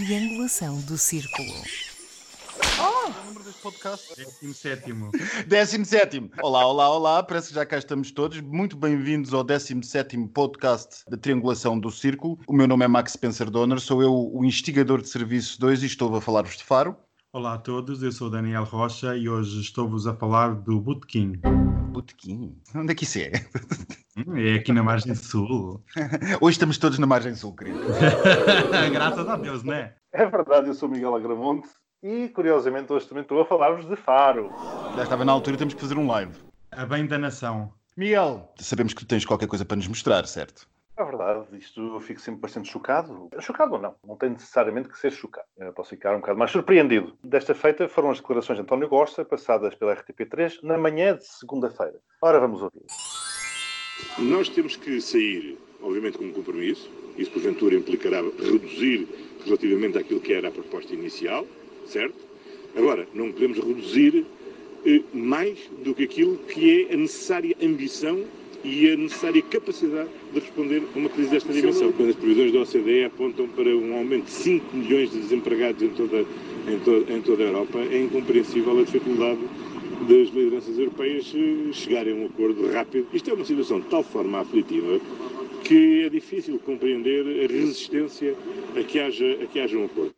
Triangulação do Círculo. O número deste podcast? Décimo sétimo. 17. Olá, olá, olá. Parece que já cá estamos todos. Muito bem-vindos ao 17 podcast da Triangulação do Círculo. O meu nome é Max Spencer Donner, sou eu o instigador de Serviço 2 e estou a falar-vos de Faro. Olá a todos, eu sou Daniel Rocha e hoje estou-vos a falar do Botequim. Botequim. Onde é que isso é? Hum, É aqui na margem sul. Hoje estamos todos na margem sul, querido. Graças a Deus, né? É verdade, eu sou Miguel Agramonte e, curiosamente, hoje também estou a falar-vos de Faro. Já estava na altura, temos que fazer um live. A bem da nação. Miguel, sabemos que tu tens qualquer coisa para nos mostrar, certo? É verdade, isto eu fico sempre bastante chocado. Chocado ou não? Não tem necessariamente que ser chocado. Eu posso ficar um bocado mais surpreendido. Desta feita foram as declarações de António Costa, passadas pela RTP3, na manhã de segunda-feira. Ora, vamos ouvir. Nós temos que sair, obviamente, com um compromisso. Isso, porventura, implicará reduzir relativamente àquilo que era a proposta inicial, certo? Agora, não podemos reduzir eh, mais do que aquilo que é a necessária ambição e a necessária capacidade de responder a uma crise desta dimensão. Quando as previsões da OCDE apontam para um aumento de 5 milhões de desempregados em toda, em to- em toda a Europa, é incompreensível a dificuldade das lideranças europeias eh, chegarem a um acordo rápido. Isto é uma situação de tal forma aflitiva que é difícil compreender a resistência a que haja, a que haja um acordo.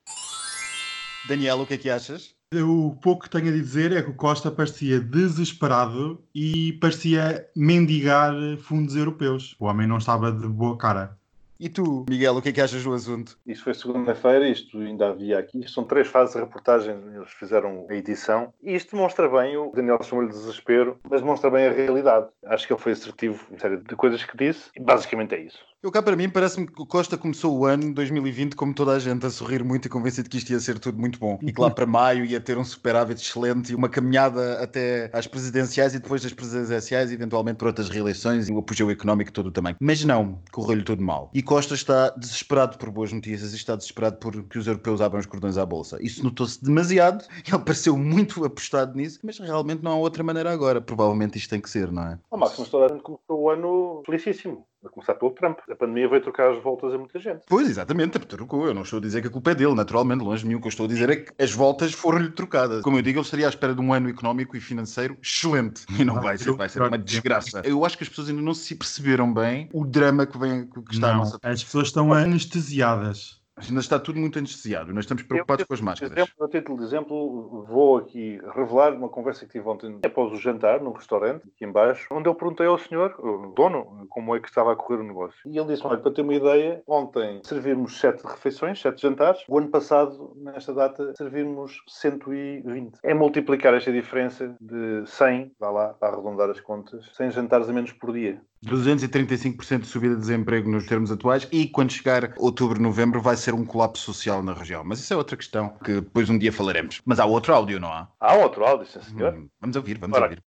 Daniel, o que é que achas? O pouco que tenho a dizer é que o Costa parecia desesperado e parecia mendigar fundos europeus. O homem não estava de boa cara. E tu, Miguel, o que é que achas do assunto? Isto foi segunda-feira, isto ainda havia aqui. Isto são três fases de reportagem, eles fizeram a edição. E isto demonstra bem, o Daniel chamou-lhe de desespero, mas demonstra bem a realidade. Acho que ele foi assertivo em série de coisas que disse, e basicamente é isso. Eu cá para mim parece-me que o Costa começou o ano 2020 como toda a gente a sorrir muito e convencido que isto ia ser tudo muito bom e que lá para maio ia ter um superávit excelente e uma caminhada até às presidenciais e depois das presidenciais eventualmente por outras reeleições e o apogeu económico todo também. Mas não, correu-lhe tudo mal. E Costa está desesperado por boas notícias e está desesperado por que os europeus abram os cordões à bolsa. Isso notou-se demasiado, ele pareceu muito apostado nisso, mas realmente não há outra maneira agora. Provavelmente isto tem que ser, não é? Ao máximo, toda a gente começou o ano felicíssimo. A começar pelo Trump. A pandemia veio trocar as voltas a muita gente. Pois, exatamente, trocou. Eu não estou a dizer que a culpa é dele, naturalmente, longe de mim. O que eu estou a dizer é que as voltas foram-lhe trocadas. Como eu digo, ele estaria à espera de um ano económico e financeiro excelente. E não vai ser, vai ser uma desgraça. Eu acho que as pessoas ainda não se perceberam bem o drama que, vem, que está Não, nossa. as pessoas estão anestesiadas. Ainda está tudo muito anestesiado. Nós estamos preocupados Eu, com as máscaras. Exemplo, a título de exemplo, vou aqui revelar uma conversa que tive ontem após o jantar, num restaurante, aqui embaixo, onde eu perguntei ao senhor, o dono, como é que estava a correr o negócio. E ele disse olha, para ter uma ideia, ontem servimos sete refeições, sete jantares. O ano passado, nesta data, servimos 120. É multiplicar esta diferença de 100, vá lá, para arredondar as contas, 100 jantares a menos por dia. 235% de subida de desemprego nos termos atuais e quando chegar outubro, novembro vai ser um colapso social na região. Mas isso é outra questão que depois um dia falaremos. Mas há outro áudio, não há? Há outro áudio, sim senhor. Hum, Vamos ouvir, vamos Ora. ouvir.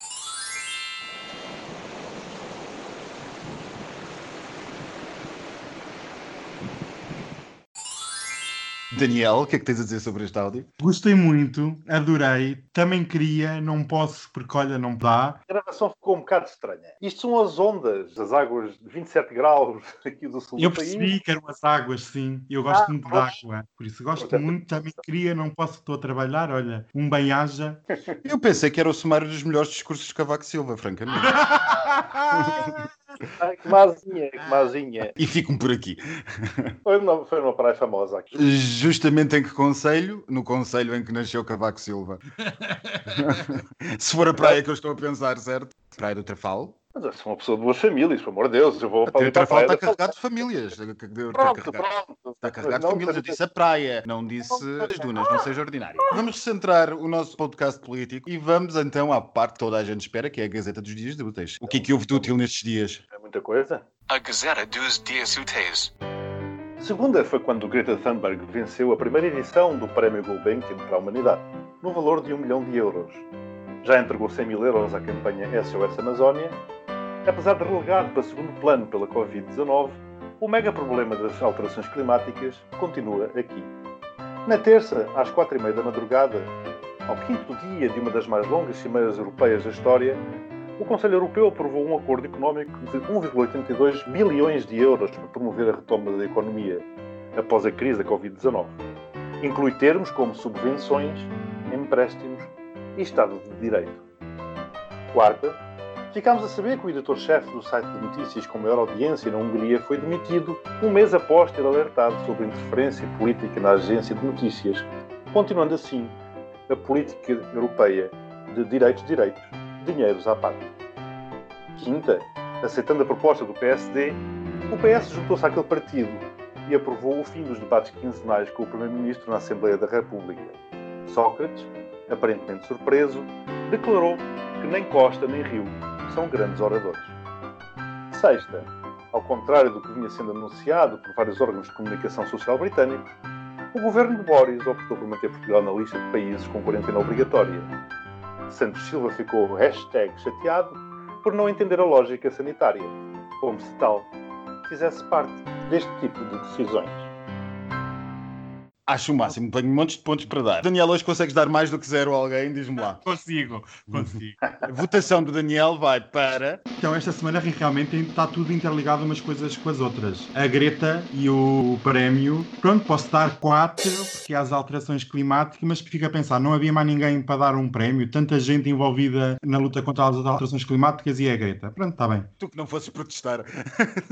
Daniel, o que é que tens a dizer sobre este áudio? Gostei muito, adorei. Também queria, não posso porque olha, não dá. A gravação ficou um bocado estranha. Isto são as ondas, as águas de 27 graus aqui do sul Eu do país. percebi que eram as águas, sim. Eu gosto Ah, muito de água. Por isso gosto Portanto, muito, também queria, não posso, estou a trabalhar. Olha, um bem-aja. Eu pensei que era o sumário dos melhores discursos de Cavaco Silva, francamente. Ai, que mazinha, que mazinha. E ficam por aqui. Foi numa, foi numa praia famosa aqui. Justamente em que conselho? No conselho em que nasceu Cavaco Silva. Se for a praia que eu estou a pensar, certo? Praia do Trafal. Mas eu sou uma pessoa de boas famílias, pelo amor de Deus. Eu vou para, a praia. está carregado de famílias. Está Pronto, carregado, pronto. está carregado de famílias. Eu disse a praia, não disse as dunas, não seja ordinário. Vamos centrar o nosso podcast político e vamos então à parte que toda a gente espera, que é a Gazeta dos Dias de Úteis. O que é que houve de útil nestes dias? É muita coisa. A Gazeta dos Dias Úteis. Segunda foi quando Greta Thunberg venceu a primeira edição do Prémio Gulbenkian para a Humanidade, no valor de um milhão de euros. Já entregou 100 mil euros à campanha SOS Amazónia. Apesar de relegado para segundo plano pela Covid-19, o mega problema das alterações climáticas continua aqui. Na terça, às quatro e meia da madrugada, ao quinto dia de uma das mais longas cimeiras europeias da história, o Conselho Europeu aprovou um acordo económico de 1,82 bilhões de euros para promover a retoma da economia após a crise da Covid-19. Inclui termos como subvenções, empréstimos e Estado de Direito. Quarta, ficámos a saber que o editor-chefe do site de notícias com maior audiência na Hungria foi demitido um mês após ter alertado sobre interferência política na agência de notícias, continuando assim a política europeia de direitos, direitos, dinheiros à parte. Quinta, aceitando a proposta do PSD, o PS juntou-se àquele partido e aprovou o fim dos debates quinzenais com o Primeiro-Ministro na Assembleia da República. Sócrates, aparentemente surpreso, declarou que nem Costa nem Rio são grandes oradores. Sexta, ao contrário do que vinha sendo anunciado por vários órgãos de comunicação social britânicos, o governo de Boris optou por manter Portugal na lista de países com quarentena obrigatória. Santos Silva ficou chateado por não entender a lógica sanitária, como se tal fizesse parte deste tipo de decisões. Acho o máximo, tenho um monte de pontos para dar. Daniel, hoje consegues dar mais do que zero a alguém? Diz-me lá. Consigo, consigo. A votação do Daniel vai para. Então, esta semana realmente está tudo interligado umas coisas com as outras. A Greta e o prémio. Pronto, posso dar quatro, porque há as alterações climáticas, mas fico a pensar, não havia mais ninguém para dar um prémio, tanta gente envolvida na luta contra as alterações climáticas e é a Greta. Pronto, está bem. Tu que não fosses protestar.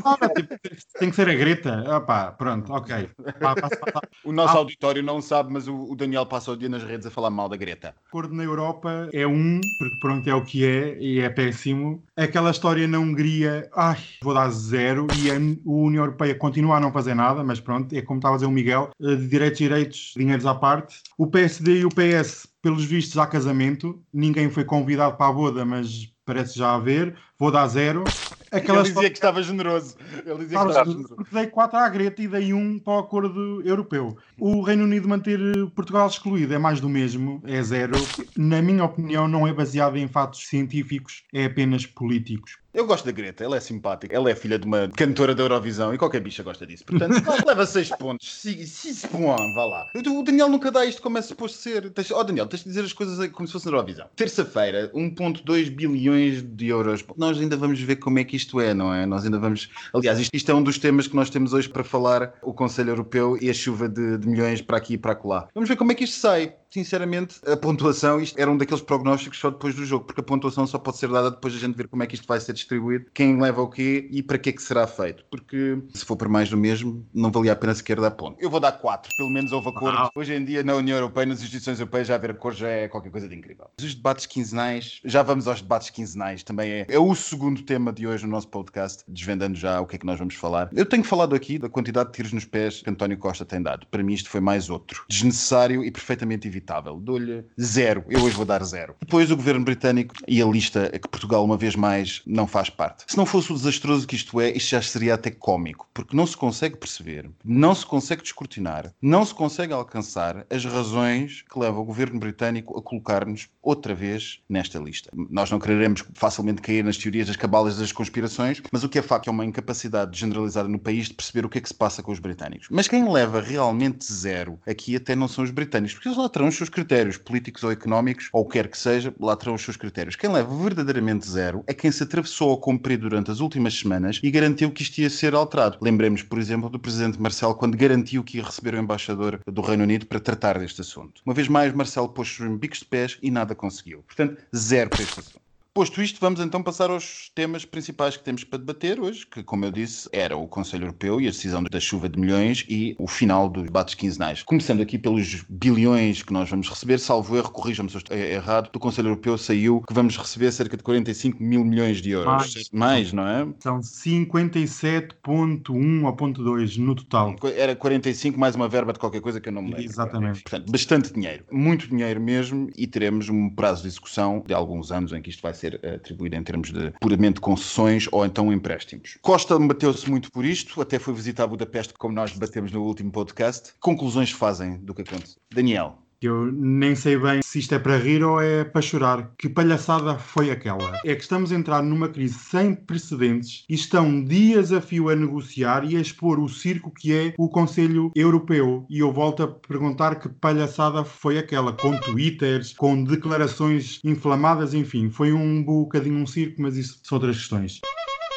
Ora, tipo, tem que ser a Greta. Opá, pronto, ok. Pá, passa, passa. O nosso Ah. Auditório não sabe, mas o, o Daniel passa o dia nas redes a falar mal da Greta. acordo na Europa é um, porque pronto, é o que é e é péssimo. Aquela história na Hungria, ai, vou dar zero e a União Europeia continua a não fazer nada, mas pronto, é como estava a dizer o Miguel, eh, de direitos, direitos, dinheiros à parte. O PSD e o PS, pelos vistos, há casamento. Ninguém foi convidado para a boda, mas parece já haver. Vou dar zero. Aquela Ele dizia que estava generoso. Ele dizia que estava generoso. porque dei 4 à Greta e dei 1 para o acordo europeu. O Reino Unido manter eh, Portugal excluído é mais do mesmo, é zero. Na minha opinião, não é baseado em fatos científicos, é apenas políticos. Eu gosto da Greta, ela é simpática. Ela é filha de uma cantora da Eurovisão e qualquer bicha gosta disso. Portanto, leva 6 pontos. 6 pontos, vá lá. O Daniel nunca dá isto como é suposto ser. Tens- Oh, Daniel, tens de dizer as coisas como se fosse na Eurovisão. Terça-feira, 1,2 bilhões de euros. Nós ainda vamos ver como é que isto é, não é? Nós ainda vamos. Aliás, isto, isto é um dos temas que nós temos hoje para falar: o Conselho Europeu e a chuva de, de milhões para aqui e para acolá. Vamos ver como é que isto sai. Sinceramente, a pontuação, isto era um daqueles prognósticos só depois do jogo, porque a pontuação só pode ser dada depois da gente ver como é que isto vai ser distribuído, quem leva o quê e para que é que será feito. Porque se for para mais do mesmo, não valia a pena sequer dar ponto. Eu vou dar 4, pelo menos houve acordo. Ah. Hoje em dia, na União Europeia, nas instituições europeias, já haver acordo já é qualquer coisa de incrível. Os debates quinzenais, já vamos aos debates quinzenais, também é, é o segundo tema de hoje no nosso podcast, desvendando já o que é que nós vamos falar. Eu tenho falado aqui da quantidade de tiros nos pés que António Costa tem dado. Para mim, isto foi mais outro. Desnecessário e perfeitamente evitável. Dou-lhe zero. Eu hoje vou dar zero. Depois o governo britânico e a lista a que Portugal, uma vez mais, não faz parte. Se não fosse o desastroso que isto é, isto já seria até cómico, porque não se consegue perceber, não se consegue descortinar, não se consegue alcançar as razões que levam o governo britânico a colocar-nos outra vez nesta lista. Nós não quereremos facilmente cair nas teorias das cabalas das conspirações, mas o que é facto é uma incapacidade generalizada no país de perceber o que é que se passa com os britânicos. Mas quem leva realmente zero aqui até não são os britânicos, porque eles lá terão os seus critérios políticos ou económicos, ou o que quer que seja, lá terão os seus critérios. Quem leva verdadeiramente zero é quem se atravessou ao cumprir durante as últimas semanas e garantiu que isto ia ser alterado. Lembremos, por exemplo, do presidente Marcelo quando garantiu que ia receber o embaixador do Reino Unido para tratar deste assunto. Uma vez mais, Marcelo pôs-se bicos de pés e nada conseguiu. Portanto, zero para este assunto. Posto isto, vamos então passar aos temas principais que temos para debater hoje, que, como eu disse, era o Conselho Europeu e a decisão da chuva de milhões e o final dos debates quinzenais. Começando aqui pelos bilhões que nós vamos receber, salvo erro, corrijam-me se eu estou errado, do Conselho Europeu saiu que vamos receber cerca de 45 mil milhões de euros. Mais. Mais, não é? São 57.1 ou ponto .2 no total. Era 45 mais uma verba de qualquer coisa que eu não me lembro. Exatamente. Portanto, bastante dinheiro. Muito dinheiro mesmo e teremos um prazo de execução de alguns anos em que isto vai ser atribuído em termos de puramente concessões ou então empréstimos. Costa bateu-se muito por isto, até foi visitar Budapeste, como nós debatemos no último podcast. Conclusões fazem do que aconteceu? Daniel. Eu nem sei bem se isto é para rir ou é para chorar. Que palhaçada foi aquela? É que estamos a entrar numa crise sem precedentes e estão dias a fio a negociar e a expor o circo que é o Conselho Europeu. E eu volto a perguntar que palhaçada foi aquela? Com twitters, com declarações inflamadas, enfim. Foi um bocadinho um circo, mas isso são outras questões.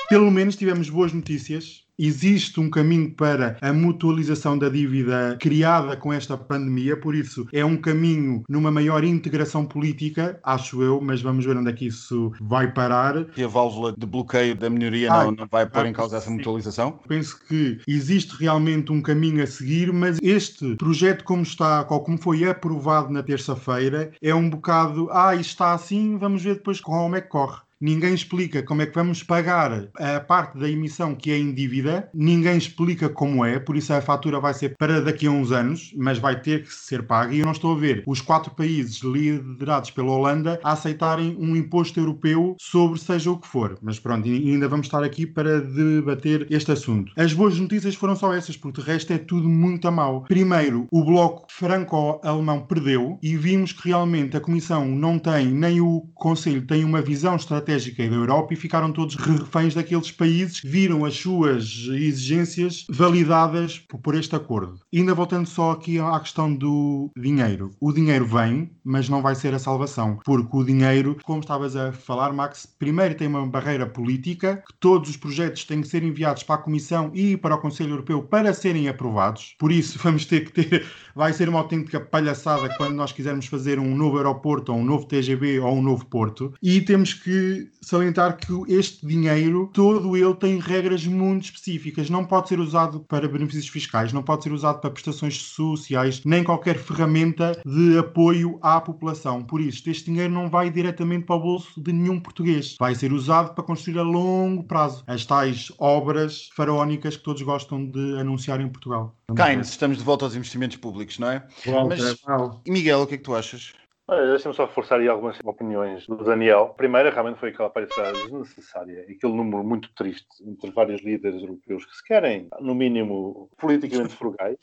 Pelo menos tivemos boas notícias existe um caminho para a mutualização da dívida criada com esta pandemia, por isso é um caminho numa maior integração política, acho eu, mas vamos ver onde é que isso vai parar. E a válvula de bloqueio da minoria Ah, não, não vai pôr ah, em causa essa mutualização? Penso que existe realmente um caminho a seguir, mas este projeto, como está, como foi aprovado na terça-feira, é um bocado, ah, isto está assim, vamos ver depois como é que corre. Ninguém explica como é que vamos pagar a parte da emissão que é em dívida, ninguém explica como é, por isso a fatura vai ser para daqui a uns anos, mas vai ter que ser paga. E eu não estou a ver os quatro países liderados pela Holanda a aceitarem um imposto europeu sobre seja o que for. Mas pronto, ainda vamos estar aqui para debater este assunto. As boas notícias foram só essas, porque de resto é tudo muito a mal. Primeiro, o bloco franco-alemão perdeu e vimos que realmente a Comissão não tem, nem o Conselho tem uma visão estratégica da Europa e ficaram todos reféns daqueles países que viram as suas exigências validadas por este acordo. E ainda voltando só aqui à questão do dinheiro. O dinheiro vem, mas não vai ser a salvação, porque o dinheiro, como estavas a falar, Max, primeiro tem uma barreira política, que todos os projetos têm que ser enviados para a Comissão e para o Conselho Europeu para serem aprovados. Por isso, vamos ter que ter, vai ser uma autêntica palhaçada quando nós quisermos fazer um novo aeroporto, ou um novo TGV, ou um novo porto. E temos que salientar que este dinheiro, todo ele tem regras muito específicas. Não pode ser usado para benefícios fiscais, não pode ser usado para prestações sociais, nem qualquer ferramenta de apoio à população. Por isso, este dinheiro não vai diretamente para o bolso de nenhum português. Vai ser usado para construir a longo prazo as tais obras faraónicas que todos gostam de anunciar em Portugal. Keynes, estamos de volta aos investimentos públicos, não é? Mas- E Miguel, o que é que tu achas? Olha, Deixa-me só reforçar aí algumas opiniões do Daniel. A primeira realmente foi aquela aparição desnecessária aquele número muito triste entre vários líderes europeus que se querem, no mínimo, politicamente frugais.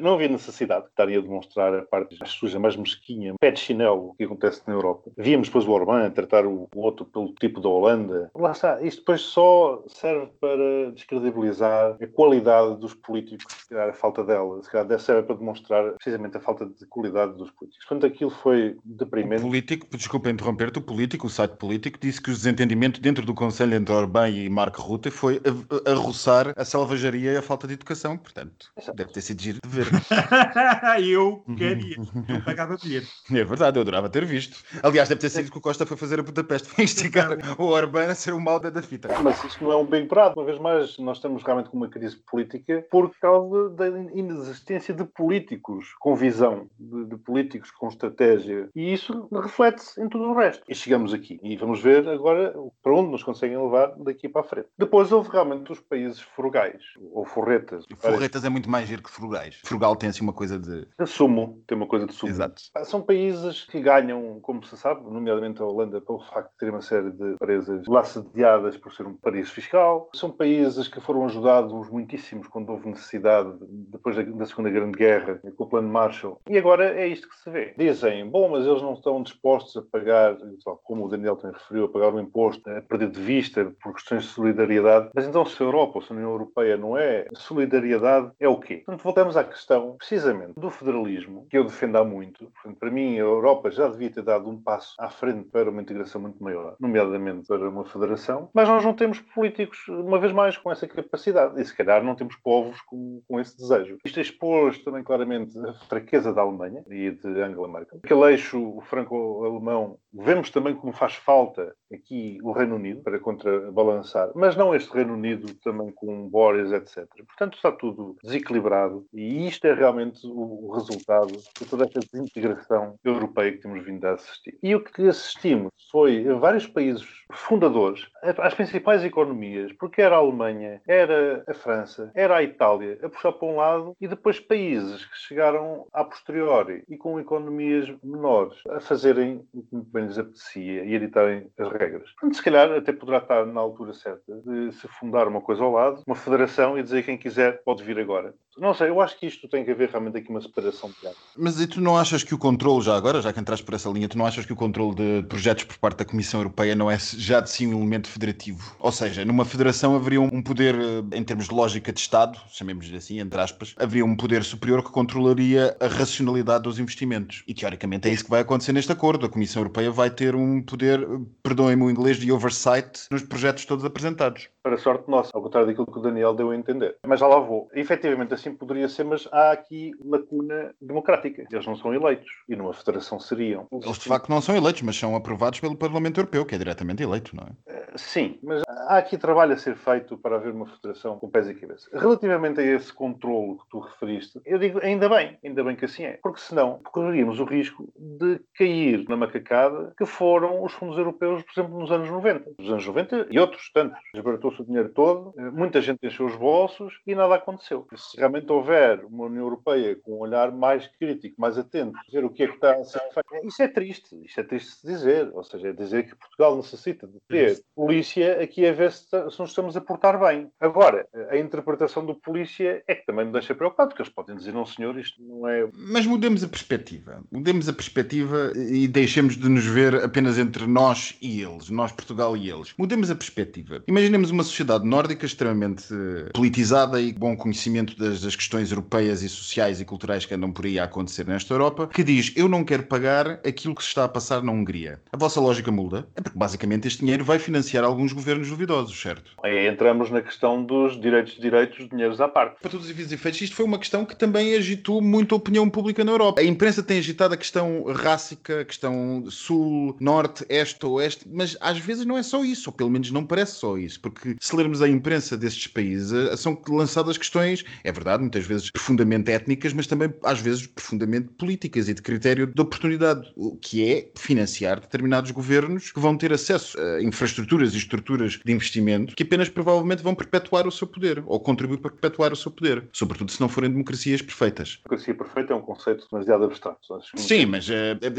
Não havia necessidade, que estaria a demonstrar a parte mais suja, mais mesquinha, pé de chinelo que acontece na Europa. Víamos depois o Orbán a tratar o o outro pelo tipo da Holanda. Lá está, isto depois só serve para descredibilizar a qualidade dos políticos, se calhar a falta dela, se calhar serve para demonstrar precisamente a falta de qualidade dos políticos. Portanto, aquilo foi O deprimente. político, desculpa interromper-te, o político, o site político, disse que o desentendimento dentro do Conselho entre Orbán e Marco Rutte foi a, a roçar a selvageria e a falta de educação. Portanto, Exato. deve ter sido giro de ver. eu queria, eu pagava bilhete. É verdade, eu adorava ter visto. Aliás, deve ter sido que o Costa foi fazer a Budapeste para instigar o Orbán a ser o mal da da fita. Mas isto não é um bem brado. Uma vez mais, nós estamos realmente com uma crise política por causa da inexistência de políticos com visão, de, de políticos com estratégia. E isso reflete-se em tudo o resto. E chegamos aqui. E vamos ver agora para onde nos conseguem levar daqui para a frente. Depois houve realmente os países frugais, ou forretas. Forretas é muito mais giro que frugais. Frugal tem assim uma coisa de. De sumo, tem uma coisa de sumo. Exato. São países que ganham, como se sabe, nomeadamente a Holanda, pelo facto de ter uma série de empresas lá sediadas por ser um paraíso fiscal. São países que foram ajudados muitíssimos quando houve necessidade, depois da, da Segunda Grande Guerra, com o Plano Marshall. E agora é isto que se vê. Dizem, bom, mas eles não estão dispostos a pagar, como o Daniel também referiu, a pagar o imposto, a perder de vista por questões de solidariedade. Mas então, se a Europa ou se a União Europeia não é solidariedade, é o quê? Portanto, voltamos à questão, precisamente, do federalismo, que eu defendo há muito. Portanto, para mim, a Europa já devia ter dado um passo à frente para uma integração muito maior, nomeadamente para uma federação, mas nós não temos políticos, uma vez mais, com essa capacidade. E se calhar não temos povos com, com esse desejo. Isto expôs também claramente a fraqueza da Alemanha e de Angela Merkel. Aquele eixo franco-alemão, vemos também como faz falta aqui o Reino Unido para contrabalançar, mas não este Reino Unido também com Boris, etc. Portanto, está tudo desequilibrado e isto é realmente o, resultado de toda esta desintegração europeia que temos vindo a assistir. E o que assistimos foi a vários países fundadores, as principais economias, porque era a Alemanha, era a França, era a Itália, a puxar para um lado, e depois países que chegaram a posteriori e com economias menores a fazerem o que bem lhes apetecia e a editarem as regras. Portanto, se calhar até poderá estar na altura certa de se fundar uma coisa ao lado, uma federação e dizer quem quiser pode vir agora. Não sei, eu acho que isto tem que haver realmente aqui uma separação de áreas. Mas e tu não achas que o controle, já agora, já que entraste por essa linha, tu não achas que o controle de projetos por parte da Comissão Europeia não é já de si um elemento federativo? Ou seja, numa federação haveria um poder, eh, em termos de lógica de Estado, chamemos-lhe assim, entre aspas, haveria um poder superior que controlaria a racionalidade dos investimentos. E teoricamente é isso que vai acontecer neste acordo. A Comissão Europeia vai ter um poder, eh, perdoem-me o inglês, de oversight nos projetos todos apresentados. para sorte nossa, ao contrário daquilo que o Daniel deu a entender. Mas já lá vou. Efetivamente assim poderia ser, mas há aqui lacuna democrática. Eles não são eleitos e numa federação seriam. Eles de facto não são eleitos, mas são aprovados pelo Parlamento Europeu, que é diretamente eleito, não é? Sim, mas há aqui trabalho a ser feito para haver uma federação com pés e cabeça. Relativamente a esse controle que tu referiste, eu digo ainda bem, ainda bem que assim é, porque senão correríamos o risco de cair na macacada que foram os fundos europeus, por exemplo, nos anos 90. Nos anos 90 e outros tantos. Desbaratou-se o dinheiro todo, muita gente encheu os bolsos e nada aconteceu. Se realmente houver uma União Europeia com um olhar mais crítico, mais atento, dizer o que é que está a ser feito, isso é triste. Isto é triste de dizer. Ou seja, é dizer que Portugal necessita de ter polícia aqui a ver se, se nos estamos a portar bem. Agora, a interpretação do polícia é que também me deixa preocupado, porque eles podem dizer, não senhor, isto não é... Mas mudemos a perspectiva. Mudemos a perspectiva e deixemos de nos ver apenas entre nós e eles, nós Portugal e eles. Mudemos a perspectiva. Imaginemos uma sociedade nórdica extremamente politizada e bom conhecimento das, das questões europeias e sociais e culturais que andam por aí a acontecer nesta Europa, que diz, eu não quero pagar aquilo que se está a passar na Hungria. A vossa lógica muda? É porque basicamente este dinheiro vai financiar alguns governos duvidosos, certo? Aí entramos na questão dos direitos de direitos, dinheiros à parte. Para todos os efeitos, isto foi uma questão que também agitou muito a opinião pública na Europa. A imprensa tem agitado a questão rássica, a questão sul, norte, este, oeste, mas às vezes não é só isso, ou pelo menos não parece só isso, porque se lermos a imprensa destes países, eh, são lançadas questões, é verdade, muitas vezes profundamente étnicas, mas também às vezes profundamente políticas e de critério de oportunidade, o que é financiar determinados governos que vão ter acesso a infraestruturas e estruturas de investimento que apenas provavelmente vão perpetuar o seu poder ou contribuir para perpetuar o seu poder, sobretudo se não forem democracias perfeitas. Democracia perfeita é um conceito demasiado abstrato. Sim, mas uh,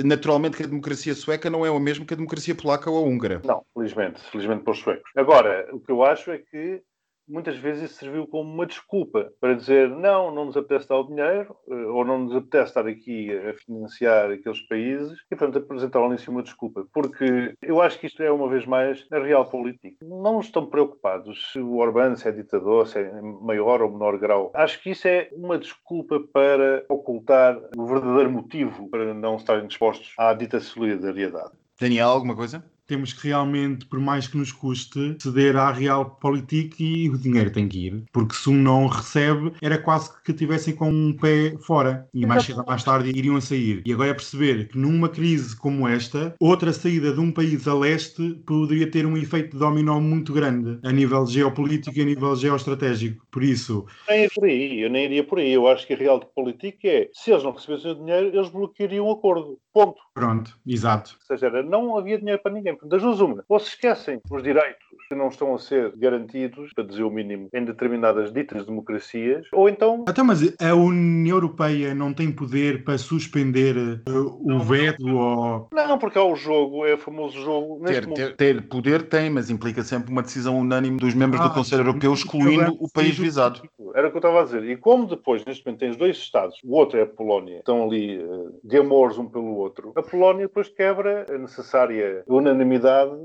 naturalmente que a democracia sueca não é o mesmo que a democracia polaca ou a húngara. Não, felizmente, felizmente para os suecos. Agora, o que eu acho é que muitas vezes isso serviu como uma desculpa para dizer não, não nos apetece dar o dinheiro ou não nos apetece estar aqui a financiar aqueles países e, portanto, apresentaram ali uma desculpa. Porque eu acho que isto é, uma vez mais, a real política. Não estão preocupados se o Orbán se é ditador, se é maior ou menor grau. Acho que isso é uma desculpa para ocultar o verdadeiro motivo para não estarem dispostos à dita solidariedade. Daniel, alguma coisa? Temos que realmente, por mais que nos custe, ceder à real política e o dinheiro tem que ir. Porque se um não recebe, era quase que tivessem com um pé fora. E mais cedo ou mais tarde iriam a sair. E agora é perceber que numa crise como esta, outra saída de um país a leste poderia ter um efeito de dominó muito grande a nível geopolítico e a nível geoestratégico. Por isso. Nem é por aí, eu nem iria por aí. Eu acho que a real política é se eles não recebessem o dinheiro, eles bloqueariam o acordo. Ponto. Pronto, exato. Ou seja, não havia dinheiro para ninguém. Das duas uma. Ou se esquecem os direitos que não estão a ser garantidos, para dizer o mínimo, em determinadas ditas democracias, ou então... Até mas a União Europeia não tem poder para suspender uh, o veto ou... Não, porque há o jogo, é o famoso jogo... Ter, ter, ter, poder tem, mas implica sempre uma decisão unânime dos membros ah, do Conselho Europeu excluindo o país visado. Era o que eu estava a dizer. E como depois, neste momento, tens dois Estados, o outro é a Polónia, estão ali uh, de amores um pelo outro, a Polónia depois quebra a necessária unanimidade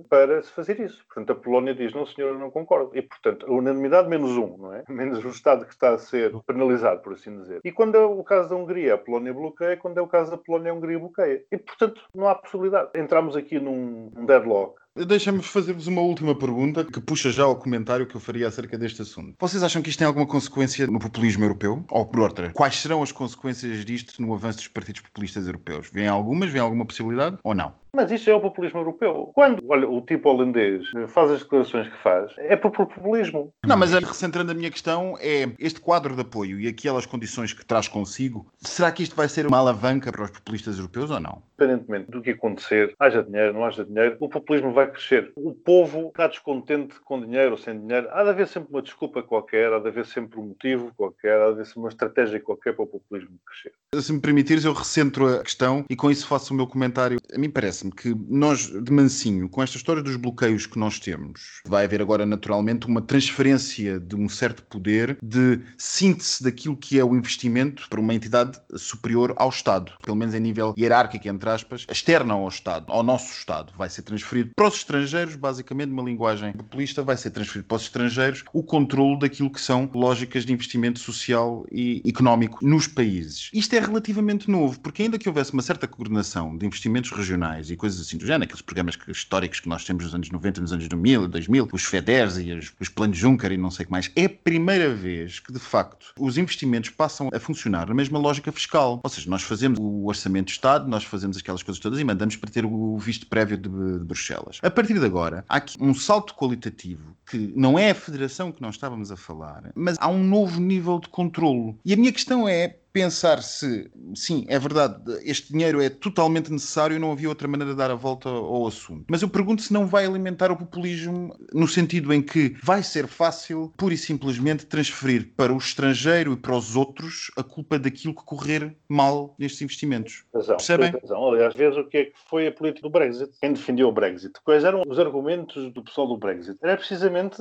para se fazer isso. Portanto, a Polónia diz, não senhor, eu não concordo. E, portanto, a unanimidade menos um, não é? Menos o Estado que está a ser penalizado, por assim dizer. E quando é o caso da Hungria, a Polónia bloqueia, quando é o caso da Polónia, a Hungria bloqueia. E, portanto, não há possibilidade. Entramos aqui num, deadlock Deixa-me fazer-vos uma última pergunta que puxa já ao comentário que eu faria acerca deste assunto. Vocês acham que isto tem alguma consequência no populismo europeu? Ou por outra, quais serão as consequências disto no avanço dos partidos populistas europeus? Vêm algumas? Vêm alguma possibilidade? Ou não? Mas isso é o populismo europeu. Quando olha, o tipo holandês faz as declarações que faz, é por populismo. Não, mas recentrando a minha questão, é este quadro de apoio e aquelas condições que traz consigo, será que isto vai ser uma alavanca para os populistas europeus ou não? Independentemente do que acontecer, haja dinheiro, não haja dinheiro, o populismo vai crescer. O povo está descontente com dinheiro ou sem dinheiro. Há de haver sempre uma desculpa qualquer, há de haver sempre um motivo qualquer, há de haver sempre uma estratégia qualquer para o populismo crescer. Se me permitires, eu recentro a questão e com isso faço o meu comentário. A mim parece-me que nós, de mansinho, com esta história dos bloqueios que nós temos, vai haver agora naturalmente uma transferência de um certo poder de síntese daquilo que é o investimento para uma entidade superior ao Estado, pelo menos em nível hierárquico, entre aspas, externa ao Estado, ao nosso Estado. Vai ser transferido para os estrangeiros, basicamente, uma linguagem populista, vai ser transferido para os estrangeiros o controle daquilo que são lógicas de investimento social e económico nos países. Isto é relativamente novo, porque ainda que houvesse uma certa coordenação de investimentos regionais e coisas assim do género, aqueles programas históricos que nós temos nos anos 90, nos anos 2000, 2000 os FEDERs e os, os planos Juncker e não sei o que mais, é a primeira vez que, de facto, os investimentos passam a funcionar na mesma lógica fiscal. Ou seja, nós fazemos o orçamento do Estado, nós fazemos aquelas coisas todas e mandamos para ter o visto prévio de, de Bruxelas. A partir de agora, há aqui um salto qualitativo que não é a federação que nós estávamos a falar, mas há um novo nível de controlo. E a minha questão é pensar se, sim, é verdade, este dinheiro é totalmente necessário e não havia outra maneira de dar a volta ao assunto. Mas eu pergunto se não vai alimentar o populismo no sentido em que vai ser fácil, pura e simplesmente, transferir para o estrangeiro e para os outros a culpa daquilo que correr mal nestes investimentos. Razão, Percebem? razão. Aliás, veja o que é que foi a política do Brexit. Quem defendeu o Brexit? Quais eram os argumentos do pessoal do Brexit? Era precisamente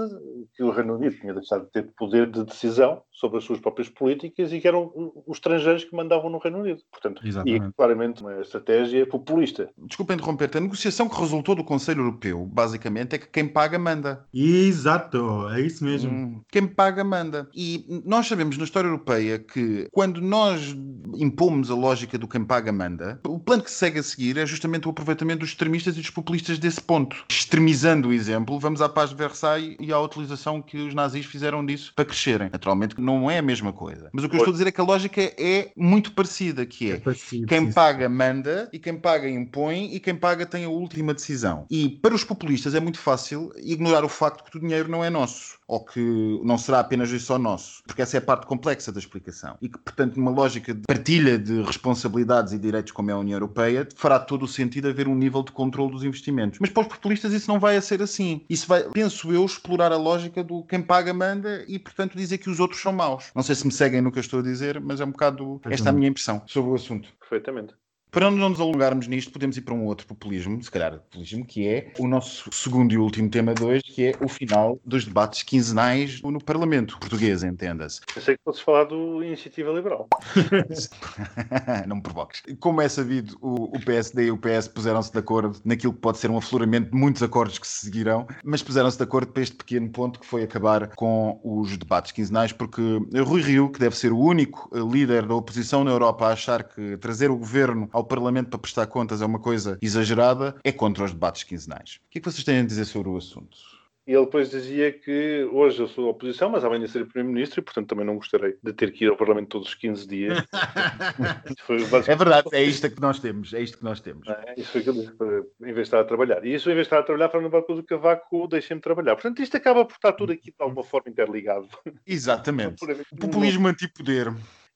que o Reino Unido tinha deixado de ter poder de decisão sobre as suas próprias políticas e que eram os estrangeiros que mandavam no Reino Unido. Portanto, Exatamente. e claramente uma estratégia populista. Desculpa interromper-te, a negociação que resultou do Conselho Europeu, basicamente, é que quem paga manda. Exato, é isso mesmo. Hum, Quem paga manda. E nós sabemos na história europeia que quando nós impomos a lógica do quem paga manda, o plano que se segue a seguir é justamente o aproveitamento dos extremistas e dos populistas desse ponto. Extremizando o exemplo, vamos à paz de Versailles e à utilização que os nazis fizeram disso para crescerem. Naturalmente não é a mesma coisa. Mas o que eu estou a dizer é que a lógica é muito parecida, que é parecido, quem sim, paga manda e quem paga impõe e quem paga tem a última decisão. E para os populistas é muito fácil ignorar o facto que o dinheiro não é nosso ou que não será apenas e só nosso, porque essa é a parte complexa da explicação. E que, portanto, numa lógica de partilha de responsabilidades e direitos como é a União Europeia, fará todo o sentido haver um nível de controle dos investimentos. Mas para os populistas isso não vai a ser assim. Isso vai, penso eu, explorar a lógica do quem paga manda e, portanto, dizer que os outros são maus. Não sei se me seguem no que eu estou a dizer, mas é um bocado esta a minha impressão sobre o assunto. Perfeitamente. Para não nos alongarmos nisto, podemos ir para um outro populismo, se calhar populismo, que é o nosso segundo e último tema de hoje, que é o final dos debates quinzenais no Parlamento português, entenda-se. Pensei que fosses falar do Iniciativa Liberal. não me provoques. Como é sabido, o, PSD e o PS puseram-se de acordo naquilo que pode ser um afloramento de muitos acordos que se seguirão, mas puseram-se de acordo para este pequeno ponto que foi acabar com os debates quinzenais, porque Rui Rio, que deve ser o único líder da oposição na Europa a achar que trazer o governo ao Parlamento para prestar contas é uma coisa exagerada, é contra os debates quinzenais. O que é que vocês têm a dizer sobre o assunto? E ele depois dizia que hoje eu sou da oposição, mas amanhã serei Primeiro-Ministro e, portanto, também não gostaria de ter que ir ao Parlamento todos os 15 dias. Basicamente É verdade, é isto que nós temos, é isto que nós temos. É? Isso foi aquilo em vez de estar a trabalhar. E isso, em vez de estar a trabalhar, para não levar depois o cavaco, deixem-me trabalhar. Portanto, isto acaba por estar tudo aqui de alguma forma interligado. Exatamente. O populismo antipoder.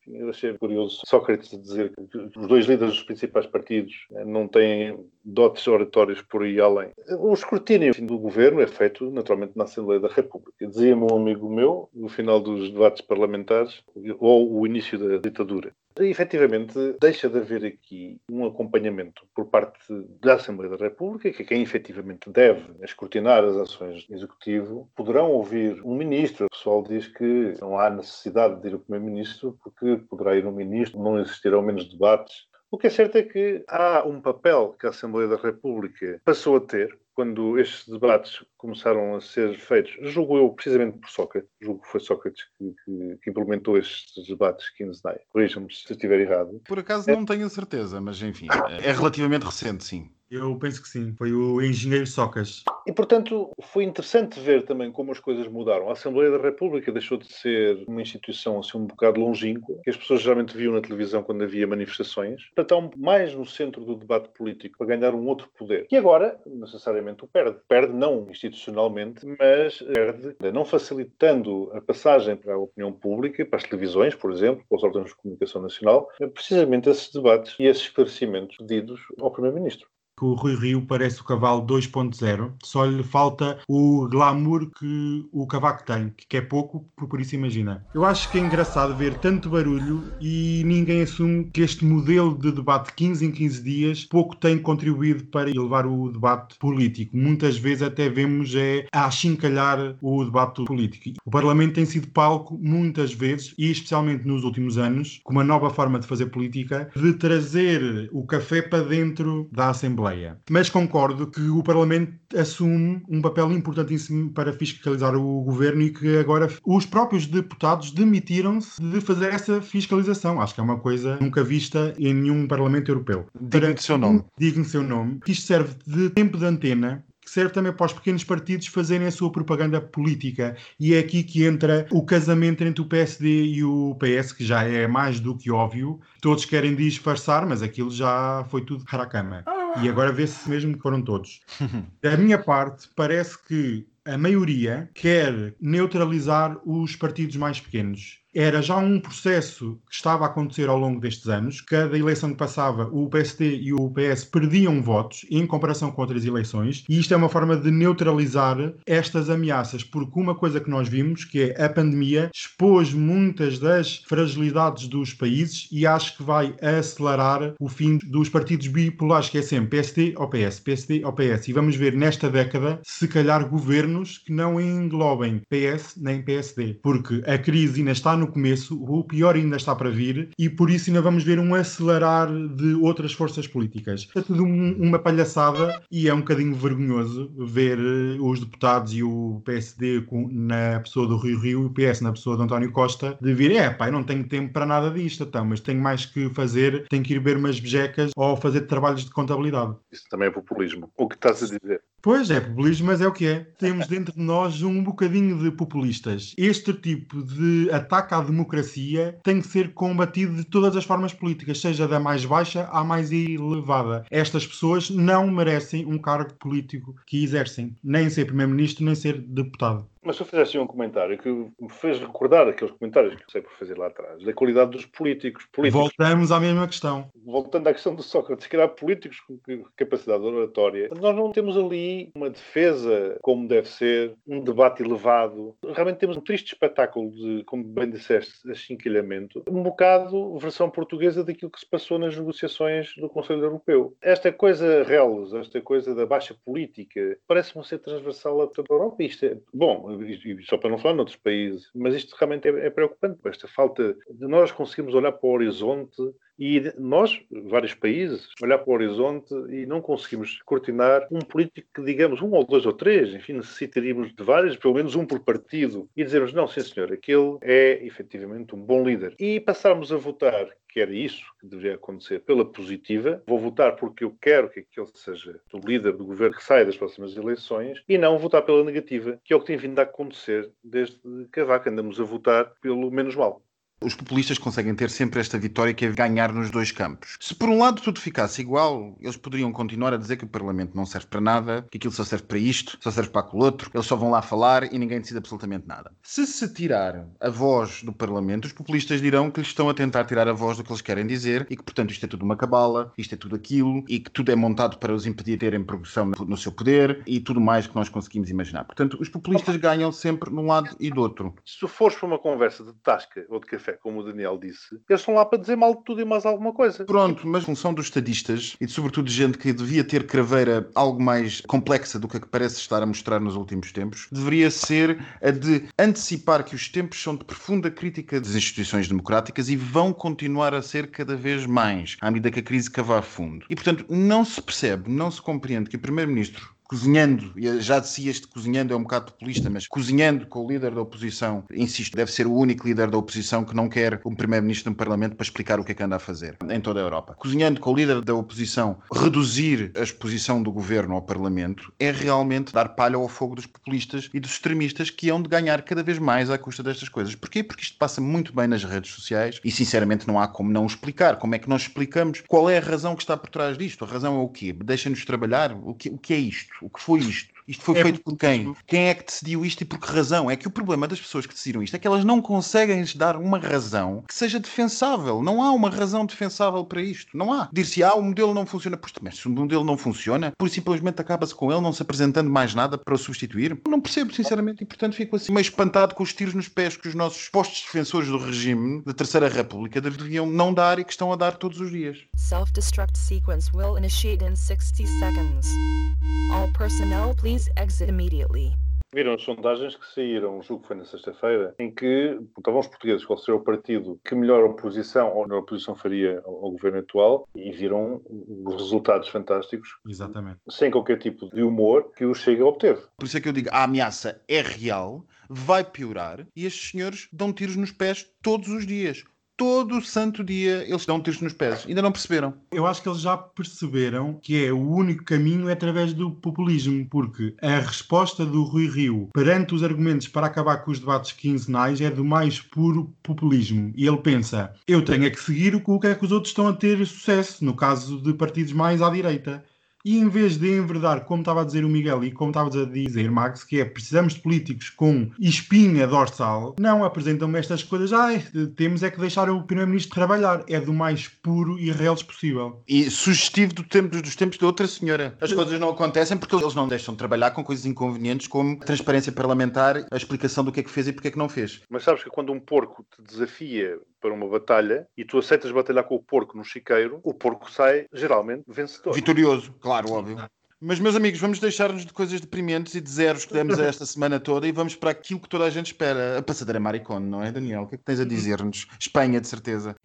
Eu achei curioso Sócrates dizer que os dois líderes dos principais partidos eh, não têm dotes oratórios por aí além. O escrutínio do governo é feito naturalmente na Assembleia da República. Dizia-me um amigo meu, no final dos debates parlamentares, ou o início da ditadura. E, efetivamente, deixa de haver aqui um acompanhamento por parte da Assembleia da República, que é quem efetivamente deve escrutinar as ações do Executivo. Poderão ouvir um ministro. O pessoal diz que não há necessidade de ir ao Primeiro-Ministro, porque poderá ir um ministro, não existirão menos debates. O que é certo é que há um papel que a Assembleia da República passou a ter quando estes debates começaram a ser feitos, julgo eu precisamente por Sócrates, julgo que foi Sócrates que, que- que implementou estes debates quinzenais. Corrijam-me se eu estiver errado. Por acaso não tenho a certeza, mas enfim, é relativamente recente, sim. Eu penso que sim. Foi o engenheiro Socas. E, portanto, foi interessante ver também como as coisas mudaram. A Assembleia da República deixou de ser uma instituição assim um bocado longínqua, que as pessoas geralmente viam na televisão quando havia manifestações, para estar mais no centro do debate político, para ganhar um outro poder. E agora, necessariamente, o perde. Perde não institucionalmente, mas perde não facilitando a passagem para a opinião pública, para as televisões, por exemplo, para os órgãos de comunicação nacional, precisamente esses debates e esses esclarecimentos pedidos ao Primeiro-Ministro. Que o Rui Rio parece o cavalo 2.0, só lhe falta o glamour que o cavaco tem, que é pouco, por, isso imagina. Eu acho que é engraçado ver tanto barulho e ninguém assume que este modelo de debate 15 em 15 dias pouco tem contribuído para elevar o debate político. Muitas vezes até vemos é, a achincalhar o debate político. O Parlamento tem sido palco muitas vezes, e especialmente nos últimos anos, com uma nova forma de fazer política, de trazer o café para dentro da Assembleia. Europeia. Mas concordo que o Parlamento assume um papel importantíssimo para fiscalizar o governo e que agora os próprios deputados demitiram-se de fazer essa fiscalização. Acho que é uma coisa nunca vista em nenhum Parlamento Europeu. Digno de seu nome. Digno de seu nome. Isto serve de tempo de antena que serve também para os pequenos partidos fazerem a sua propaganda política. E é aqui que entra o casamento entre o PSD e o PS, que já é mais do que óbvio. Todos querem disfarçar, mas aquilo já foi tudo para a cama. E agora vê-se mesmo que foram todos. Da minha parte, parece que a maioria quer neutralizar os partidos mais pequenos. Era já um processo que estava a acontecer ao longo destes anos. Cada eleição que passava, o PSD e o PS perdiam votos em comparação com outras eleições, e isto é uma forma de neutralizar estas ameaças, porque uma coisa que nós vimos, que é a pandemia, expôs muitas das fragilidades dos países e acho que vai acelerar o fim dos partidos bipolares, que é sempre PSD ou PS, PSD ou PS. E vamos ver nesta década, se calhar, governos que não englobem PS nem PSD, porque a crise ainda está no começo, o pior ainda está para vir e por isso ainda vamos ver um acelerar de outras forças políticas. É tudo um, uma palhaçada e é um bocadinho vergonhoso ver eh, os deputados e o PSD com, na pessoa do Rio Rio e o PS na pessoa de António Costa de vir, é eu não tenho tempo para nada disto, então, mas tenho mais que fazer, tenho que ir ver umas bejecas ou fazer trabalhos de contabilidade. Isso também é populismo. O que estás a dizer? Pois é, populismo, mas é o que é. Temos dentro de nós um bocadinho de populistas. Este tipo de ataque à democracia tem que ser combatido de todas as formas políticas, seja da mais baixa à mais elevada. Estas pessoas não merecem um cargo político que exercem, nem ser primeiro-ministro, nem ser deputado. Mas se eu fizesse um comentário que me fez recordar aqueles comentários que eu sei por fazer lá atrás, da qualidade dos políticos. políticos Voltamos à mesma questão. voltando à questão do Sócrates, que era políticos com capacidade oratória, nós não temos ali uma defesa como deve ser, um debate elevado. Realmente temos um triste espetáculo de, como bem disseste, achincalhamento, um bocado versão portuguesa daquilo que se passou nas negociações do Conselho Europeu. Esta coisa reles, esta coisa da baixa política, parece-me ser transversal a toda a Europa. Isto é, bom, e só para não falar noutros países, mas isto realmente é, é preocupante, esta falta de nós conseguirmos olhar para o horizonte e nós, vários países, olhar para o horizonte e não conseguimos cortinar um político que, digamos, um ou dois ou três, enfim, necessitaríamos de vários, pelo menos um por partido, e dizermos, não, sim senhor, aquele é efetivamente um bom líder. E passarmos a votar que era isso que deveria acontecer pela positiva, vou votar porque eu quero que aquele seja o líder do governo que sai das próximas eleições, e não votar pela negativa, que é o que tem vindo a acontecer desde Cavaco. Andamos a votar pelo menos mal. Os populistas conseguem ter sempre esta vitória que é ganhar nos dois campos. Se por um lado tudo ficasse igual, eles poderiam continuar a dizer que o Parlamento não serve para nada, que aquilo só serve para isto, só serve para aquilo outro, eles só vão lá falar e ninguém decide absolutamente nada. Se se tirar a voz do Parlamento, os populistas dirão que lhes estão a tentar tirar a voz do que eles querem dizer e que, portanto, isto é tudo uma cabala, isto é tudo aquilo e que tudo é montado para os impedir de terem progressão no seu poder e tudo mais que nós conseguimos imaginar. Portanto, os populistas ganham sempre num lado e do outro. Se fores para uma conversa de tasca ou de café, como o Daniel disse, eles estão lá para dizer mal de tudo e mais alguma coisa. Pronto, mas a função dos estadistas e sobretudo de gente que devia ter craveira algo mais complexa do que a que parece estar a mostrar nos últimos tempos, deveria ser a de antecipar que os tempos são de profunda crítica das instituições democráticas e vão continuar a ser cada vez mais à medida que a crise cavar fundo. E portanto, não se percebe, não se compreende que o primeiro-ministro cozinhando, já disse este cozinhando é um bocado populista, mas cozinhando com o líder da oposição, insisto, deve ser o único líder da oposição que não quer um primeiro-ministro no Parlamento para explicar o que é que anda a fazer em toda a Europa. Cozinhando com o líder da oposição, reduzir a exposição do governo ao Parlamento é realmente dar palha ao fogo dos populistas e dos extremistas que hão de ganhar cada vez mais à custa destas coisas. Porquê? Porque isto passa muito bem nas redes sociais e, sinceramente, não há como não explicar. Como é que nós explicamos qual é a razão que está por trás disto? A razão é o quê? Deixa-nos trabalhar? O que, o que é isto? O que foi isto? Isto foi É feito por quem? Quem é que decidiu isto e por que razão? É que o problema das pessoas que decidiram isto é que elas não conseguem dar uma razão que seja defensável. Não há uma razão defensável para isto. Não há. Dir-se, ah, o modelo não funciona. Pois, mas se o modelo não funciona, por simplesmente acaba-se com ele não se apresentando mais nada para o substituir. Não percebo, sinceramente, e portanto fico assim meio espantado com os tiros nos pés que os nossos postos defensores do regime da Terceira República deviam não dar e que estão a dar todos os dias. Self-destruct sequence will initiate in 60 seconds. All personnel please exit immediately. Viram as sondagens que saíram, julgo que foi na sexta-feira, em que estavam os portugueses qual seria o partido que melhor oposição ou melhor oposição faria ao, ao governo atual e viram os resultados fantásticos, Exatamente. sem qualquer tipo de humor, que o Chega obteve. Por isso é que eu digo, a ameaça é real, vai piorar e estes senhores dão tiros nos pés todos os dias. Todo santo dia eles dão tiros nos pés. Ainda não perceberam. Eu acho que eles já perceberam que é o único caminho é através do populismo, porque a resposta do Rui Rio perante os argumentos para acabar com os debates quinzenais é do mais puro populismo. E ele pensa: eu tenho é que seguir o que é que os outros estão a ter sucesso, no caso de partidos mais à direita. E em vez de enverdar, como estava a dizer o Miguel e como estavas a dizer, Max, que é precisamos de políticos com espinha dorsal, não apresentam-me estas coisas. Ai, temos é que deixar o Primeiro-Ministro trabalhar. É do mais puro e reles possível. E sugestivo do tempo, dos tempos de outra senhora. As coisas não acontecem porque eles não deixam de trabalhar com coisas inconvenientes como a transparência parlamentar, a explicação do que é que fez e porque é que não fez. Mas sabes que quando um porco te desafia para uma batalha e tu aceitas batalhar com o porco no chiqueiro, o porco sai geralmente vencedor. Vitorioso, claro, óbvio. Mas, meus amigos, vamos deixar-nos de coisas deprimentes e de zeros que demos a esta semana toda e vamos para aquilo que toda a gente espera. A passadeira Maricone, não é, Daniel? O que é que tens a dizer-nos? Espanha, de certeza.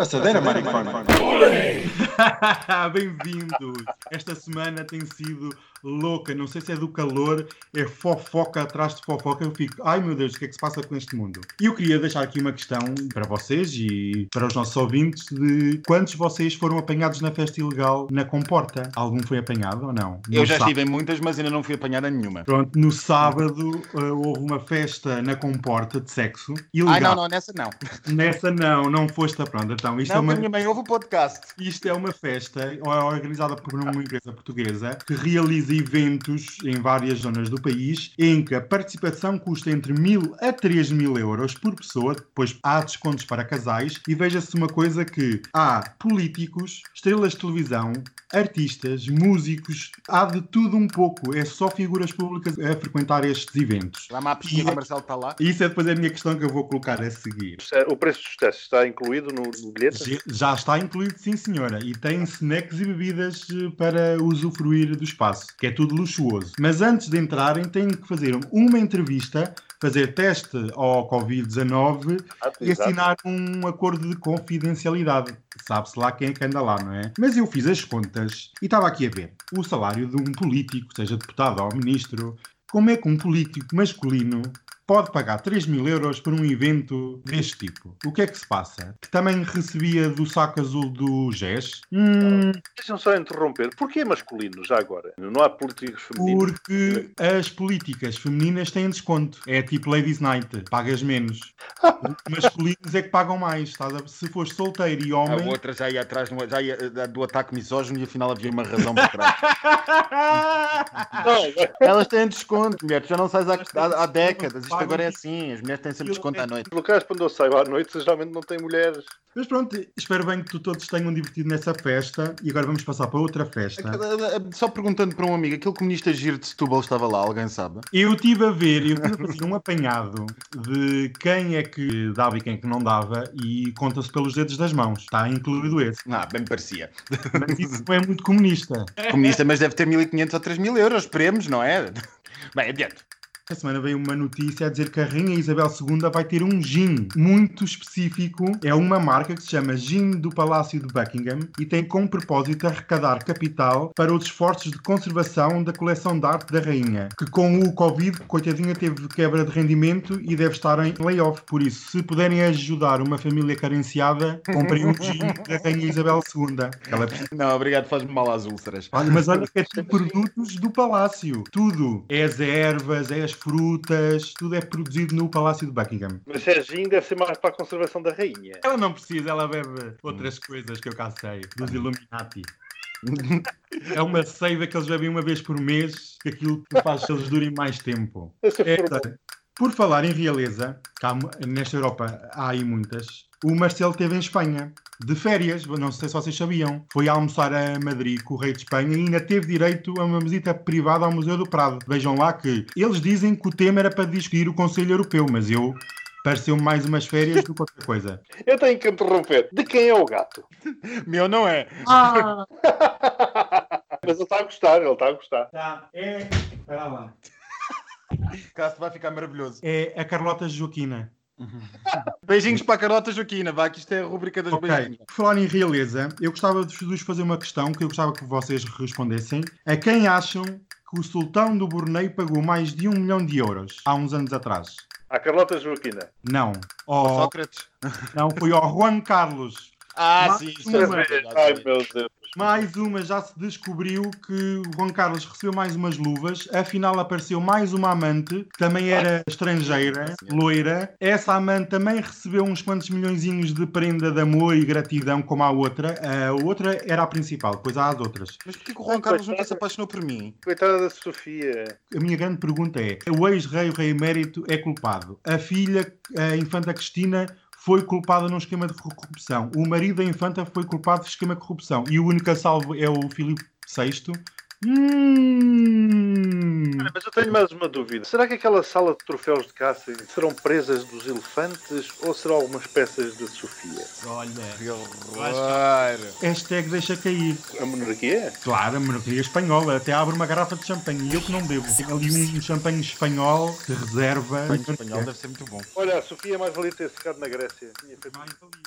Passadeira, maricona. Bem-vindos! Esta semana tem sido louca. Não sei se é do calor, é fofoca atrás de fofoca. Eu fico, ai meu Deus, o que é que se passa com este mundo? E eu queria deixar aqui uma questão para vocês e para os nossos ouvintes de quantos vocês foram apanhados na festa ilegal na Comporta? Algum foi apanhado ou não? Eu No já sá- estive em muitas, mas ainda não fui apanhada nenhuma. Pronto, no sábado eh, houve uma festa na Comporta de sexo ilegal. Ai, não, não, nessa não. Nessa não, não foste a pronto. Então, isto é Não, uma... a minha mãe ouve o podcast. Isto é uma festa organizada por uma empresa portuguesa que realiza eventos em várias zonas do país em que a participação custa entre mil a 3 mil euros por pessoa, depois há descontos para casais e veja-se uma coisa que há políticos, estrelas de televisão, artistas, músicos, há de tudo um pouco, é só figuras públicas a frequentar estes eventos. Lá má pesquisa, o Marcelo está lá. E isso é depois a minha questão que eu vou colocar a seguir. O preço dos testes está incluído no, no bilhete? Já- Já está incluído, sim senhora. E tem snacks e bebidas eh, para usufruir do espaço, que é tudo luxuoso. Mas antes de entrarem, têm que fazer uma entrevista, fazer teste ao Covid-19 Ah, e exato. assinar um acordo de confidencialidade. Sabe-se lá quem é que anda lá, não é? Mas eu fiz as contas e estava aqui a ver o salário de um político, seja deputado ou ministro, como é que um político masculino pode pagar 3 mil euros por um evento deste tipo? O que é que se passa? Que também recebia do saco azul do GES? Hum, Deixa-me só interromper. Porquê masculino, já agora? Não há políticos femininos? porque as políticas femininas têm desconto. É tipo Ladies Night, pagas menos. Masculinos é que pagam mais. estás a- Se fores solteiro e A homem. outra já ia atrás do- já ia, eh, do ataque misógino e afinal havia uma razão por trás. Elas têm desconto, mulher. Tu já não sais há, há, há décadas. Isto agora é assim. As mulheres têm sempre desconto à noite. os locais para onde eu saio à noite geralmente não têm mulheres. Mas pronto, espero bem que tu todos tenham divertido nessa festa. E agora vamos passar para outra festa. Só perguntando para um amigo, aquele comunista giro de Setúbal estava lá, alguém sabe? Eu estive a ver, eu estive a fazer um apanhado de quem é que dava e quem é que não dava, e conta-se pelos dedos das mãos. Está incluído esse. Ah, bem me parecia. Mas isso não é muito comunista. Comunista, mas deve ter 1500 ou 3000 euros. Esperemos, não é? Bem, adiante. Esta semana veio uma notícia a dizer que a Rainha Isabel II vai ter um gin muito específico. É uma marca que se chama Gin do Palácio de Buckingham e tem como propósito arrecadar capital para os esforços de conservação da coleção de arte da Rainha, que com o Covid, coitadinha, teve quebra de rendimento e deve estar em layoff. Por isso, se puderem ajudar uma família carenciada, comprem um gin da Rainha Isabel II. Ela Não, obrigado, faz-me mal às úlceras. Olha, mas olha que é tudo produtos do Palácio. Tudo. É as ervas, é as frutas, tudo é produzido no Palácio de Buckingham. Mas é gin, deve ser mais para a conservação da rainha. Ela não precisa, ela bebe outras coisas que eu cá sei, dos Illuminati. É uma seiva que eles bebem uma vez por mês, que aquilo que faz que eles durem mais tempo. É É, por- falar em realeza, nesta Europa há aí muitas, o Marcelo esteve em Espanha, de férias, não sei se vocês sabiam. Foi almoçar a Madrid com o rei de Espanha e ainda teve direito a uma visita privada ao Museu do Prado. Vejam lá que eles dizem que o tema era para discutir o Conselho Europeu, mas eu pareceu-me mais umas férias do que outra coisa. Eu tenho que interromper. De quem é o gato? Meu não é. Mas ele está a gostar, ele está a gostar. Tá, é. Espera lá. Caso vai ficar maravilhoso. É a Carlota Joaquina. Beijinhos para a Carlota Joaquina, vá, que isto é a rubrica das Ok. beijinhos. Por falar em realeza, eu gostava de vos fazer uma questão que eu gostava que vocês respondessem. A quem acham que o sultão do Brunei pagou mais de um milhão de euros há uns anos atrás? A Carlota Joaquina. Não. Ao- Sócrates. não, foi ao Juan Carlos. Ah, Mas sim, isso uma é verdade. Ai meu Deus. Mais uma, já se descobriu que o Juan Carlos recebeu mais umas luvas. Afinal, apareceu mais uma amante, que também era estrangeira, loira. Essa amante também recebeu uns quantos milhõezinhos de prenda de amor e gratidão, como a outra. A outra era a principal, depois há as outras. Mas porquê que o Juan Carlos nunca se apaixonou por mim? Coitada da Sofia. A minha grande pergunta é: o ex-rei, o rei emérito, é culpado? A filha, a infanta Cristina, foi culpada num esquema de corrupção. O marido da infanta foi culpado de esquema de corrupção. E o único a salvo é o Filipe VI. Hum... Mas eu tenho mais uma dúvida. Será que aquela sala de troféus de caça serão presas dos elefantes ou serão algumas peças de Sofia? Olha, Que horror! hashtag deixa cair. A monarquia? Claro, a monarquia espanhola. Até abre uma garrafa de champanhe. E eu que não bebo. Tenho ali um champanhe espanhol de reserva. Banho espanhol deve ser muito bom. Olha, a Sofia mais valia ter ficado na Grécia. Mais valia.